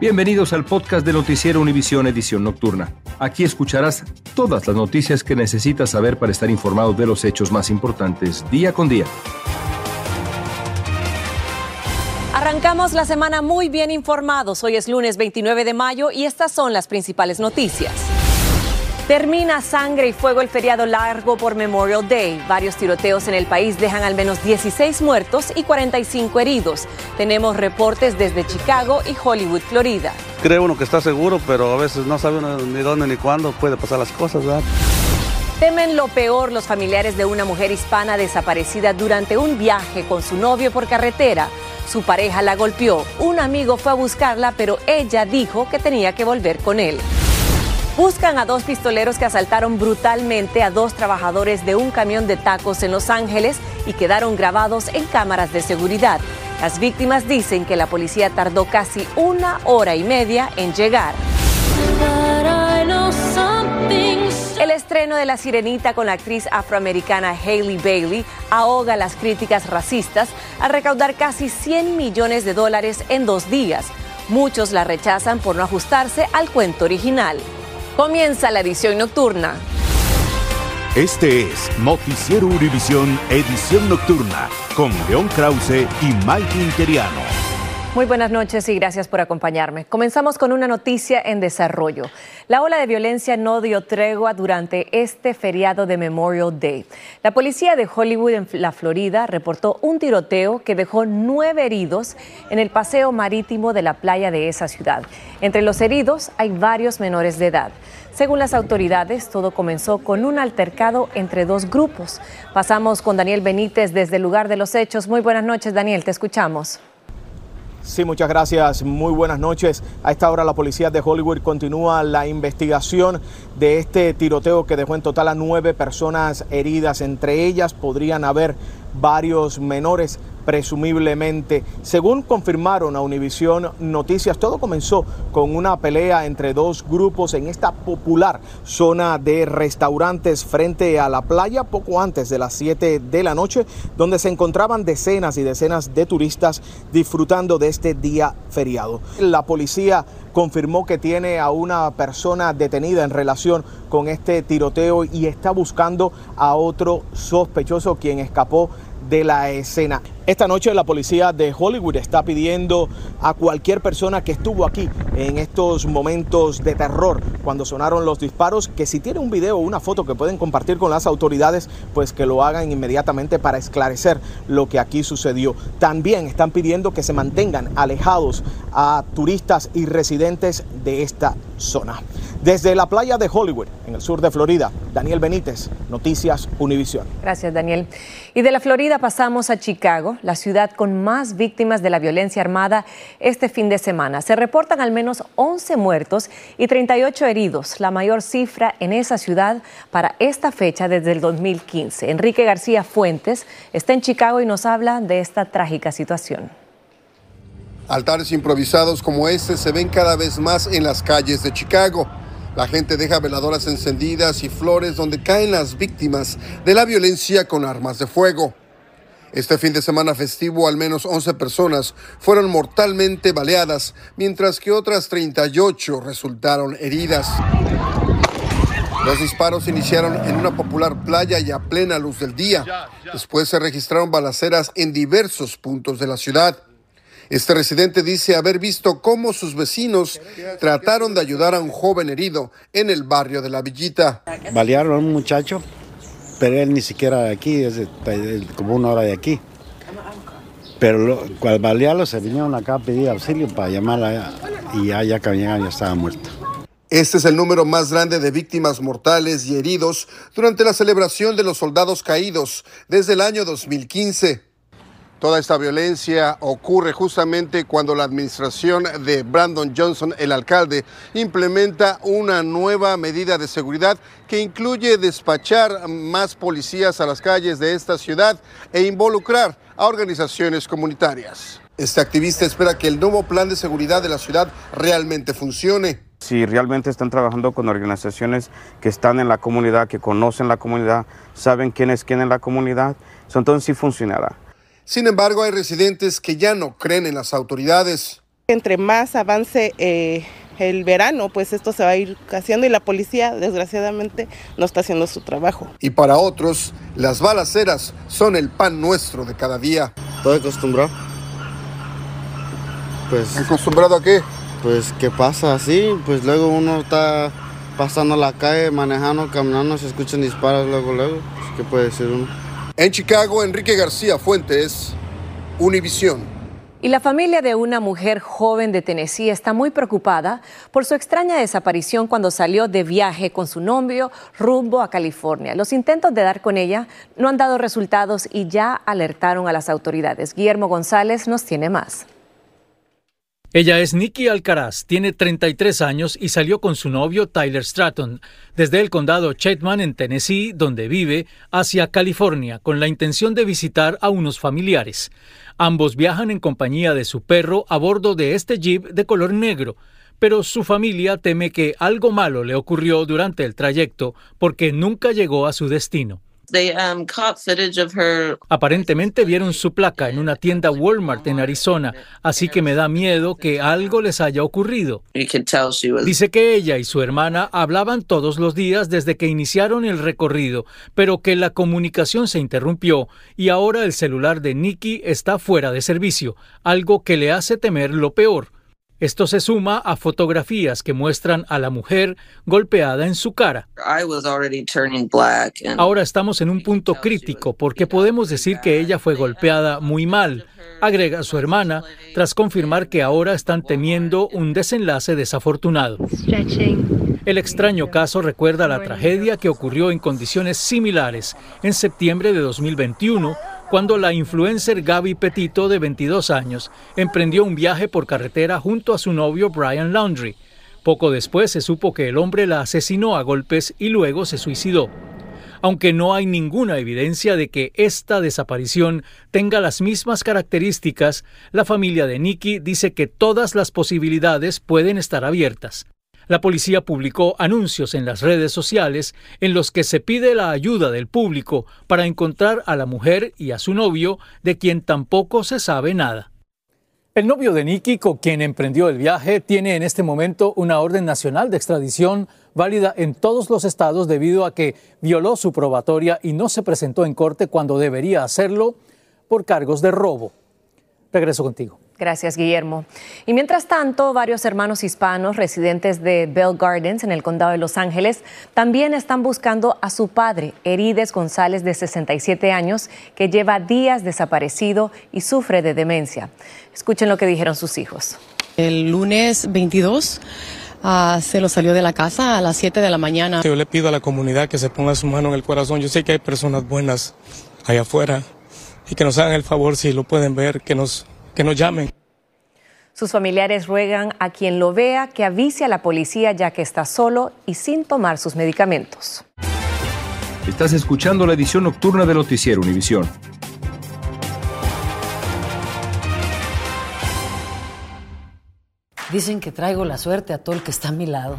Bienvenidos al podcast de Noticiero Univisión Edición Nocturna. Aquí escucharás todas las noticias que necesitas saber para estar informado de los hechos más importantes día con día. Arrancamos la semana muy bien informados. Hoy es lunes 29 de mayo y estas son las principales noticias. Termina sangre y fuego el feriado largo por Memorial Day. Varios tiroteos en el país dejan al menos 16 muertos y 45 heridos. Tenemos reportes desde Chicago y Hollywood, Florida. Cree uno que está seguro, pero a veces no sabe uno ni dónde ni cuándo puede pasar las cosas, ¿verdad? Temen lo peor los familiares de una mujer hispana desaparecida durante un viaje con su novio por carretera. Su pareja la golpeó. Un amigo fue a buscarla, pero ella dijo que tenía que volver con él. Buscan a dos pistoleros que asaltaron brutalmente a dos trabajadores de un camión de tacos en Los Ángeles y quedaron grabados en cámaras de seguridad. Las víctimas dicen que la policía tardó casi una hora y media en llegar. El estreno de La Sirenita con la actriz afroamericana Hailey Bailey ahoga las críticas racistas al recaudar casi 100 millones de dólares en dos días. Muchos la rechazan por no ajustarse al cuento original. Comienza la edición nocturna. Este es Noticiero Univisión Edición Nocturna con León Krause y Mike Interiano. Muy buenas noches y gracias por acompañarme. Comenzamos con una noticia en desarrollo. La ola de violencia no dio tregua durante este feriado de Memorial Day. La policía de Hollywood en la Florida reportó un tiroteo que dejó nueve heridos en el paseo marítimo de la playa de esa ciudad. Entre los heridos hay varios menores de edad. Según las autoridades, todo comenzó con un altercado entre dos grupos. Pasamos con Daniel Benítez desde el lugar de los hechos. Muy buenas noches, Daniel, te escuchamos. Sí, muchas gracias. Muy buenas noches. A esta hora la policía de Hollywood continúa la investigación de este tiroteo que dejó en total a nueve personas heridas. Entre ellas podrían haber varios menores presumiblemente. Según confirmaron a Univisión Noticias, todo comenzó con una pelea entre dos grupos en esta popular zona de restaurantes frente a la playa poco antes de las 7 de la noche, donde se encontraban decenas y decenas de turistas disfrutando de este día feriado. La policía confirmó que tiene a una persona detenida en relación con este tiroteo y está buscando a otro sospechoso quien escapó de la escena. Esta noche la policía de Hollywood está pidiendo a cualquier persona que estuvo aquí en estos momentos de terror cuando sonaron los disparos que si tiene un video o una foto que pueden compartir con las autoridades, pues que lo hagan inmediatamente para esclarecer lo que aquí sucedió. También están pidiendo que se mantengan alejados a turistas y residentes de esta zona. Desde la playa de Hollywood, en el sur de Florida, Daniel Benítez, Noticias Univisión. Gracias, Daniel. Y de la Florida pasamos a Chicago, la ciudad con más víctimas de la violencia armada este fin de semana. Se reportan al menos 11 muertos y 38 heridos, la mayor cifra en esa ciudad para esta fecha desde el 2015. Enrique García Fuentes está en Chicago y nos habla de esta trágica situación. Altares improvisados como este se ven cada vez más en las calles de Chicago. La gente deja veladoras encendidas y flores donde caen las víctimas de la violencia con armas de fuego. Este fin de semana festivo, al menos 11 personas fueron mortalmente baleadas, mientras que otras 38 resultaron heridas. Los disparos iniciaron en una popular playa y a plena luz del día. Después se registraron balaceras en diversos puntos de la ciudad. Este residente dice haber visto cómo sus vecinos trataron de ayudar a un joven herido en el barrio de La Villita. Balearon a un muchacho, pero él ni siquiera de aquí, es como una hora de aquí. Pero cuando balearlo se vinieron acá a pedir auxilio para llamarla y ya, ya ya estaba muerto. Este es el número más grande de víctimas mortales y heridos durante la celebración de los soldados caídos desde el año 2015. Toda esta violencia ocurre justamente cuando la administración de Brandon Johnson, el alcalde, implementa una nueva medida de seguridad que incluye despachar más policías a las calles de esta ciudad e involucrar a organizaciones comunitarias. Este activista espera que el nuevo plan de seguridad de la ciudad realmente funcione. Si realmente están trabajando con organizaciones que están en la comunidad, que conocen la comunidad, saben quién es quién en la comunidad, entonces sí funcionará. Sin embargo, hay residentes que ya no creen en las autoridades. Entre más avance eh, el verano, pues esto se va a ir haciendo y la policía, desgraciadamente, no está haciendo su trabajo. Y para otros, las balaceras son el pan nuestro de cada día. Todo acostumbrado. Pues, ¿Acostumbrado a qué? Pues que pasa así, pues luego uno está pasando la calle, manejando, caminando, se escuchan disparos luego, luego. Pues, ¿Qué puede decir uno? En Chicago, Enrique García Fuentes, Univisión. Y la familia de una mujer joven de Tennessee está muy preocupada por su extraña desaparición cuando salió de viaje con su novio rumbo a California. Los intentos de dar con ella no han dado resultados y ya alertaron a las autoridades. Guillermo González nos tiene más. Ella es Nikki Alcaraz, tiene 33 años y salió con su novio Tyler Stratton desde el condado Chetman en Tennessee, donde vive, hacia California con la intención de visitar a unos familiares. Ambos viajan en compañía de su perro a bordo de este jeep de color negro, pero su familia teme que algo malo le ocurrió durante el trayecto porque nunca llegó a su destino. Um, Aparentemente vieron su placa en una tienda Walmart en Arizona, así que me da miedo que algo les haya ocurrido. Dice que ella y su hermana hablaban todos los días desde que iniciaron el recorrido, pero que la comunicación se interrumpió y ahora el celular de Nikki está fuera de servicio, algo que le hace temer lo peor. Esto se suma a fotografías que muestran a la mujer golpeada en su cara. Ahora estamos en un punto crítico porque podemos decir que ella fue golpeada muy mal, agrega su hermana, tras confirmar que ahora están temiendo un desenlace desafortunado. El extraño caso recuerda la tragedia que ocurrió en condiciones similares en septiembre de 2021 cuando la influencer Gaby Petito, de 22 años, emprendió un viaje por carretera junto a su novio Brian Laundry. Poco después se supo que el hombre la asesinó a golpes y luego se suicidó. Aunque no hay ninguna evidencia de que esta desaparición tenga las mismas características, la familia de Nicky dice que todas las posibilidades pueden estar abiertas. La policía publicó anuncios en las redes sociales en los que se pide la ayuda del público para encontrar a la mujer y a su novio, de quien tampoco se sabe nada. El novio de Nicky, con quien emprendió el viaje, tiene en este momento una orden nacional de extradición válida en todos los estados debido a que violó su probatoria y no se presentó en corte cuando debería hacerlo por cargos de robo. Regreso contigo. Gracias, Guillermo. Y mientras tanto, varios hermanos hispanos residentes de Bell Gardens, en el condado de Los Ángeles, también están buscando a su padre, Herides González, de 67 años, que lleva días desaparecido y sufre de demencia. Escuchen lo que dijeron sus hijos. El lunes 22 ah, se lo salió de la casa a las 7 de la mañana. Yo le pido a la comunidad que se ponga su mano en el corazón. Yo sé que hay personas buenas allá afuera y que nos hagan el favor, si lo pueden ver, que nos que nos llamen. Sus familiares ruegan a quien lo vea que avise a la policía ya que está solo y sin tomar sus medicamentos. Estás escuchando la edición nocturna de Noticiero Univisión. Dicen que traigo la suerte a todo el que está a mi lado.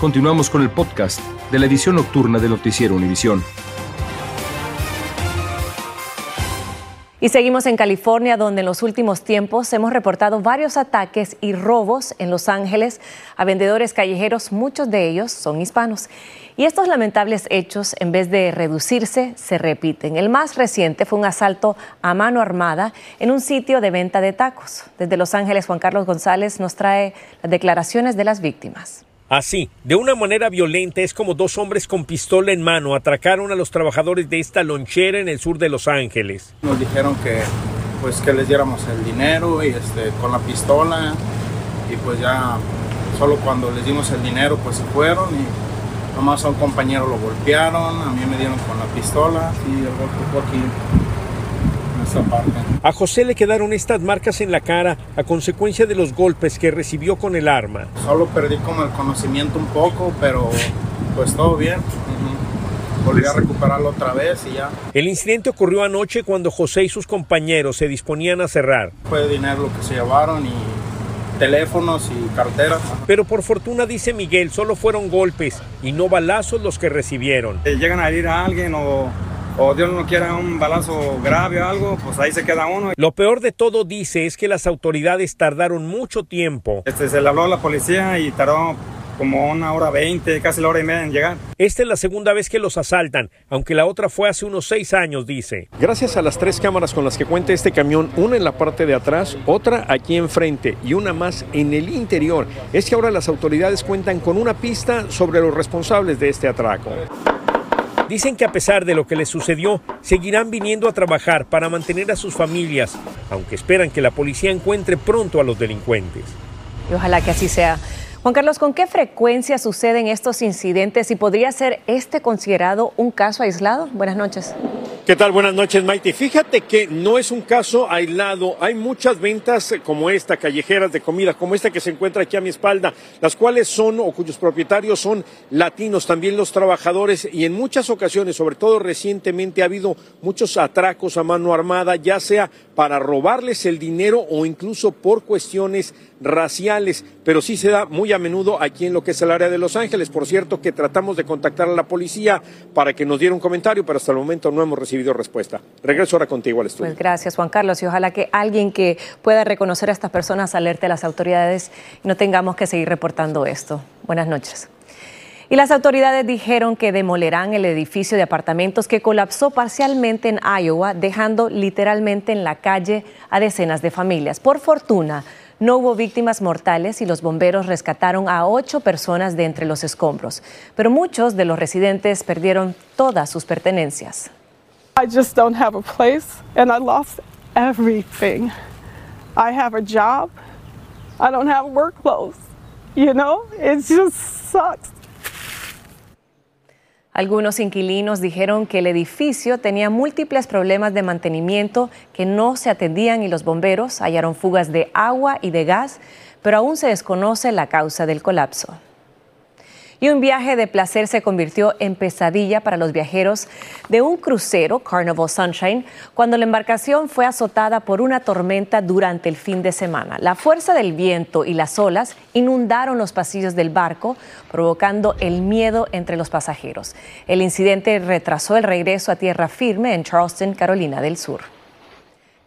Continuamos con el podcast de la edición nocturna de Noticiero Univisión. Y seguimos en California, donde en los últimos tiempos hemos reportado varios ataques y robos en Los Ángeles a vendedores callejeros, muchos de ellos son hispanos. Y estos lamentables hechos, en vez de reducirse, se repiten. El más reciente fue un asalto a mano armada en un sitio de venta de tacos. Desde Los Ángeles, Juan Carlos González nos trae las declaraciones de las víctimas. Así, de una manera violenta, es como dos hombres con pistola en mano atracaron a los trabajadores de esta lonchera en el sur de Los Ángeles. Nos dijeron que, pues, que les diéramos el dinero y este, con la pistola y pues ya solo cuando les dimos el dinero pues se fueron y nomás a un compañero lo golpearon, a mí me dieron con la pistola y el golpe fue aquí en esta parte. A José le quedaron estas marcas en la cara a consecuencia de los golpes que recibió con el arma. Solo perdí como el conocimiento un poco, pero pues todo bien. Volví a recuperarlo otra vez y ya. El incidente ocurrió anoche cuando José y sus compañeros se disponían a cerrar. Fue dinero lo que se llevaron y teléfonos y carteras. Pero por fortuna, dice Miguel, solo fueron golpes y no balazos los que recibieron. Eh, llegan a herir a alguien o, o Dios no quiera un balazo grave o algo, pues ahí se queda uno. Lo peor de todo, dice, es que las autoridades tardaron mucho tiempo. Este, se le habló a la policía y tardó como una hora veinte, casi la hora y media en llegar. Esta es la segunda vez que los asaltan, aunque la otra fue hace unos seis años, dice. Gracias a las tres cámaras con las que cuenta este camión, una en la parte de atrás, otra aquí enfrente y una más en el interior, es que ahora las autoridades cuentan con una pista sobre los responsables de este atraco. Dicen que a pesar de lo que les sucedió, seguirán viniendo a trabajar para mantener a sus familias, aunque esperan que la policía encuentre pronto a los delincuentes. Y ojalá que así sea. Juan Carlos, ¿con qué frecuencia suceden estos incidentes y podría ser este considerado un caso aislado? Buenas noches. ¿Qué tal? Buenas noches, Maite. Fíjate que no es un caso aislado. Hay muchas ventas como esta, callejeras de comida, como esta que se encuentra aquí a mi espalda, las cuales son o cuyos propietarios son latinos, también los trabajadores, y en muchas ocasiones, sobre todo recientemente, ha habido muchos atracos a mano armada, ya sea para robarles el dinero o incluso por cuestiones raciales, pero sí se da muy a menudo aquí en lo que es el área de Los Ángeles. Por cierto, que tratamos de contactar a la policía para que nos diera un comentario, pero hasta el momento no hemos recibido respuesta. Regreso ahora contigo al estudio. Pues gracias, Juan Carlos, y ojalá que alguien que pueda reconocer a estas personas alerte a las autoridades y no tengamos que seguir reportando esto. Buenas noches. Y las autoridades dijeron que demolerán el edificio de apartamentos que colapsó parcialmente en Iowa, dejando literalmente en la calle a decenas de familias. Por fortuna, no hubo víctimas mortales y los bomberos rescataron a ocho personas de entre los escombros, pero muchos de los residentes perdieron todas sus pertenencias. I just don't have a place and I lost everything. I have a job. I don't have work clothes. You know, it just sucks. Algunos inquilinos dijeron que el edificio tenía múltiples problemas de mantenimiento que no se atendían y los bomberos hallaron fugas de agua y de gas, pero aún se desconoce la causa del colapso. Y un viaje de placer se convirtió en pesadilla para los viajeros de un crucero, Carnival Sunshine, cuando la embarcación fue azotada por una tormenta durante el fin de semana. La fuerza del viento y las olas inundaron los pasillos del barco, provocando el miedo entre los pasajeros. El incidente retrasó el regreso a tierra firme en Charleston, Carolina del Sur.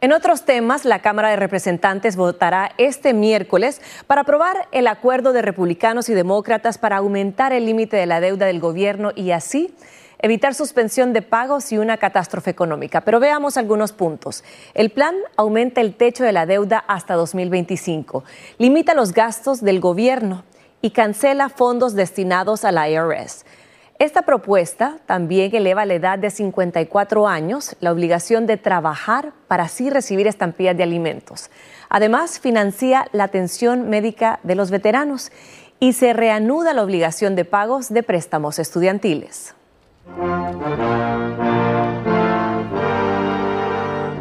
En otros temas, la Cámara de Representantes votará este miércoles para aprobar el acuerdo de republicanos y demócratas para aumentar el límite de la deuda del gobierno y así evitar suspensión de pagos y una catástrofe económica. Pero veamos algunos puntos. El plan aumenta el techo de la deuda hasta 2025, limita los gastos del gobierno y cancela fondos destinados a la IRS. Esta propuesta también eleva la edad de 54 años, la obligación de trabajar para así recibir estampillas de alimentos. Además, financia la atención médica de los veteranos y se reanuda la obligación de pagos de préstamos estudiantiles.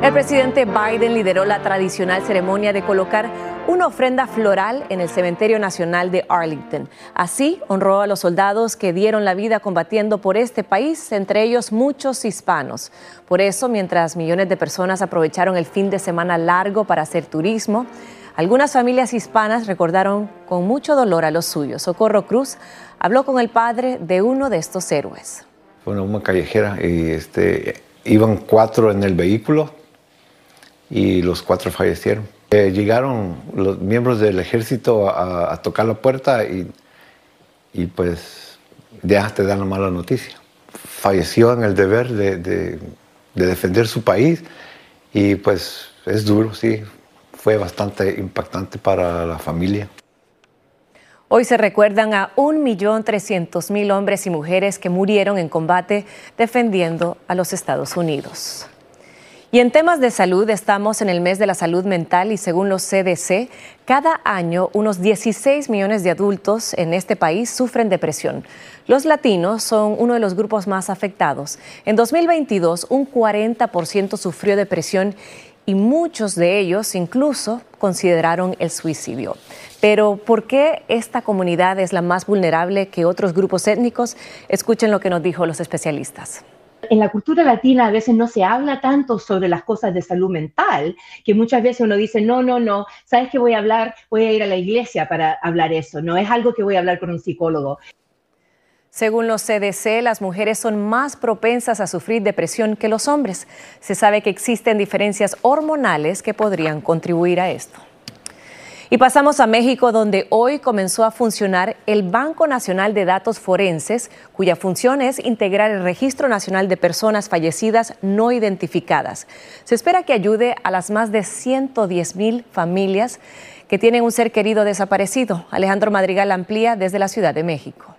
El presidente Biden lideró la tradicional ceremonia de colocar una ofrenda floral en el Cementerio Nacional de Arlington. Así honró a los soldados que dieron la vida combatiendo por este país, entre ellos muchos hispanos. Por eso, mientras millones de personas aprovecharon el fin de semana largo para hacer turismo, algunas familias hispanas recordaron con mucho dolor a los suyos. Socorro Cruz habló con el padre de uno de estos héroes. Fue una callejera y este, iban cuatro en el vehículo y los cuatro fallecieron. Eh, llegaron los miembros del ejército a, tocar la puerta y, y, pues ya te dan la mala noticia. Falleció en el deber de, de, de defender su país y pues es duro, sí, fue bastante impactante para la familia. Hoy se recuerdan a 1.300.000 hombres y mujeres que murieron en combate defendiendo a los Estados Unidos. Y en temas de salud, estamos en el mes de la salud mental y según los CDC, cada año unos 16 millones de adultos en este país sufren depresión. Los latinos son uno de los grupos más afectados. En 2022, un 40% sufrió depresión y muchos de ellos incluso consideraron el suicidio. Pero ¿por qué esta comunidad es la más vulnerable que otros grupos étnicos? Escuchen lo que nos dijo los especialistas en la cultura latina a veces no se habla tanto sobre las cosas de salud mental, que muchas veces uno dice, no, no, no, ¿sabes qué voy a hablar? Voy a ir a la iglesia para hablar eso, no es algo que voy a hablar con un psicólogo. Según los CDC, las mujeres son más propensas a sufrir depresión que los hombres. Se sabe que existen diferencias hormonales que podrían contribuir a esto. Y pasamos a México, donde hoy comenzó a funcionar el Banco Nacional de Datos Forenses, cuya función es integrar el Registro Nacional de Personas Fallecidas No Identificadas. Se espera que ayude a las más de 110 mil familias que tienen un ser querido desaparecido. Alejandro Madrigal amplía desde la Ciudad de México.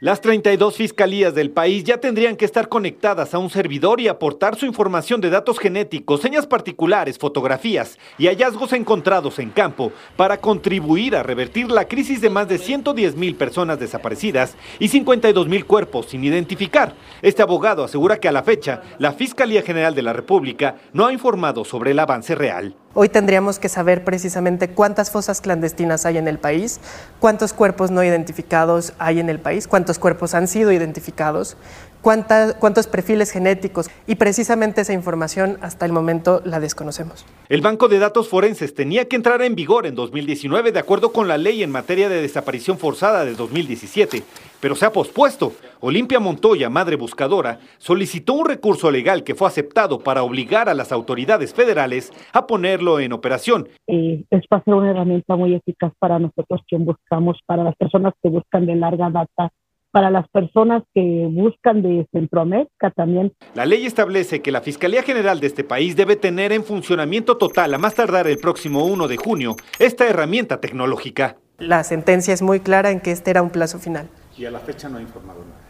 Las 32 fiscalías del país ya tendrían que estar conectadas a un servidor y aportar su información de datos genéticos, señas particulares, fotografías y hallazgos encontrados en campo para contribuir a revertir la crisis de más de 110 mil personas desaparecidas y 52 mil cuerpos sin identificar. Este abogado asegura que a la fecha la Fiscalía General de la República no ha informado sobre el avance real. Hoy tendríamos que saber precisamente cuántas fosas clandestinas hay en el país, cuántos cuerpos no identificados hay en el país, cuántos cuerpos han sido identificados, cuántos perfiles genéticos y precisamente esa información hasta el momento la desconocemos. El Banco de Datos Forenses tenía que entrar en vigor en 2019 de acuerdo con la ley en materia de desaparición forzada de 2017, pero se ha pospuesto. Olimpia Montoya, madre buscadora, solicitó un recurso legal que fue aceptado para obligar a las autoridades federales a ponerlo en operación. Eh, esto va a ser una herramienta muy eficaz para nosotros quien buscamos, para las personas que buscan de larga data para las personas que buscan de Centroamérica también. La ley establece que la Fiscalía General de este país debe tener en funcionamiento total, a más tardar el próximo 1 de junio, esta herramienta tecnológica. La sentencia es muy clara en que este era un plazo final. Y a la fecha no ha informado nada.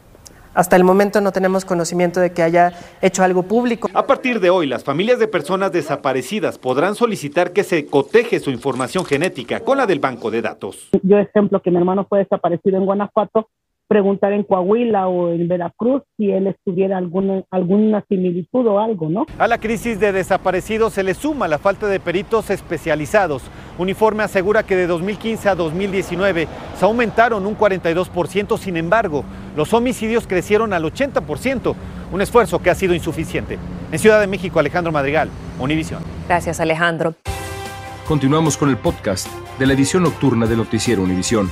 Hasta el momento no tenemos conocimiento de que haya hecho algo público. A partir de hoy, las familias de personas desaparecidas podrán solicitar que se coteje su información genética con la del banco de datos. Yo ejemplo que mi hermano fue desaparecido en Guanajuato, preguntar en Coahuila o en Veracruz si él estuviera alguna, alguna similitud o algo, ¿no? A la crisis de desaparecidos se le suma la falta de peritos especializados. Uniforme asegura que de 2015 a 2019 se aumentaron un 42%, sin embargo, los homicidios crecieron al 80%, un esfuerzo que ha sido insuficiente. En Ciudad de México, Alejandro Madrigal, Univisión. Gracias, Alejandro. Continuamos con el podcast de la edición nocturna de Noticiero Univisión.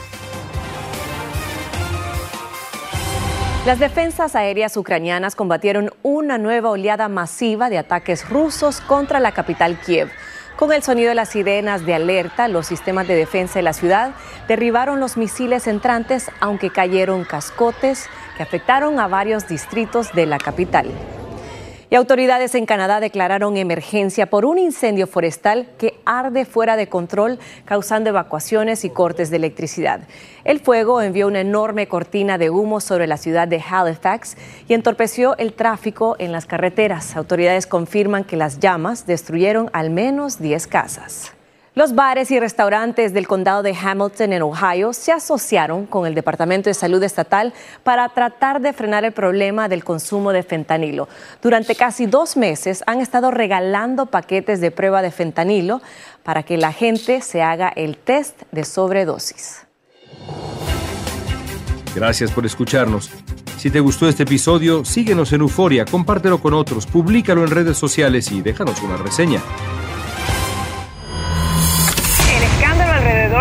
Las defensas aéreas ucranianas combatieron una nueva oleada masiva de ataques rusos contra la capital Kiev. Con el sonido de las sirenas de alerta, los sistemas de defensa de la ciudad derribaron los misiles entrantes, aunque cayeron cascotes que afectaron a varios distritos de la capital. Y autoridades en Canadá declararon emergencia por un incendio forestal que arde fuera de control, causando evacuaciones y cortes de electricidad. El fuego envió una enorme cortina de humo sobre la ciudad de Halifax y entorpeció el tráfico en las carreteras. Autoridades confirman que las llamas destruyeron al menos 10 casas. Los bares y restaurantes del condado de Hamilton en Ohio se asociaron con el Departamento de Salud Estatal para tratar de frenar el problema del consumo de fentanilo. Durante casi dos meses han estado regalando paquetes de prueba de fentanilo para que la gente se haga el test de sobredosis. Gracias por escucharnos. Si te gustó este episodio, síguenos en Euforia, compártelo con otros, públicalo en redes sociales y déjanos una reseña.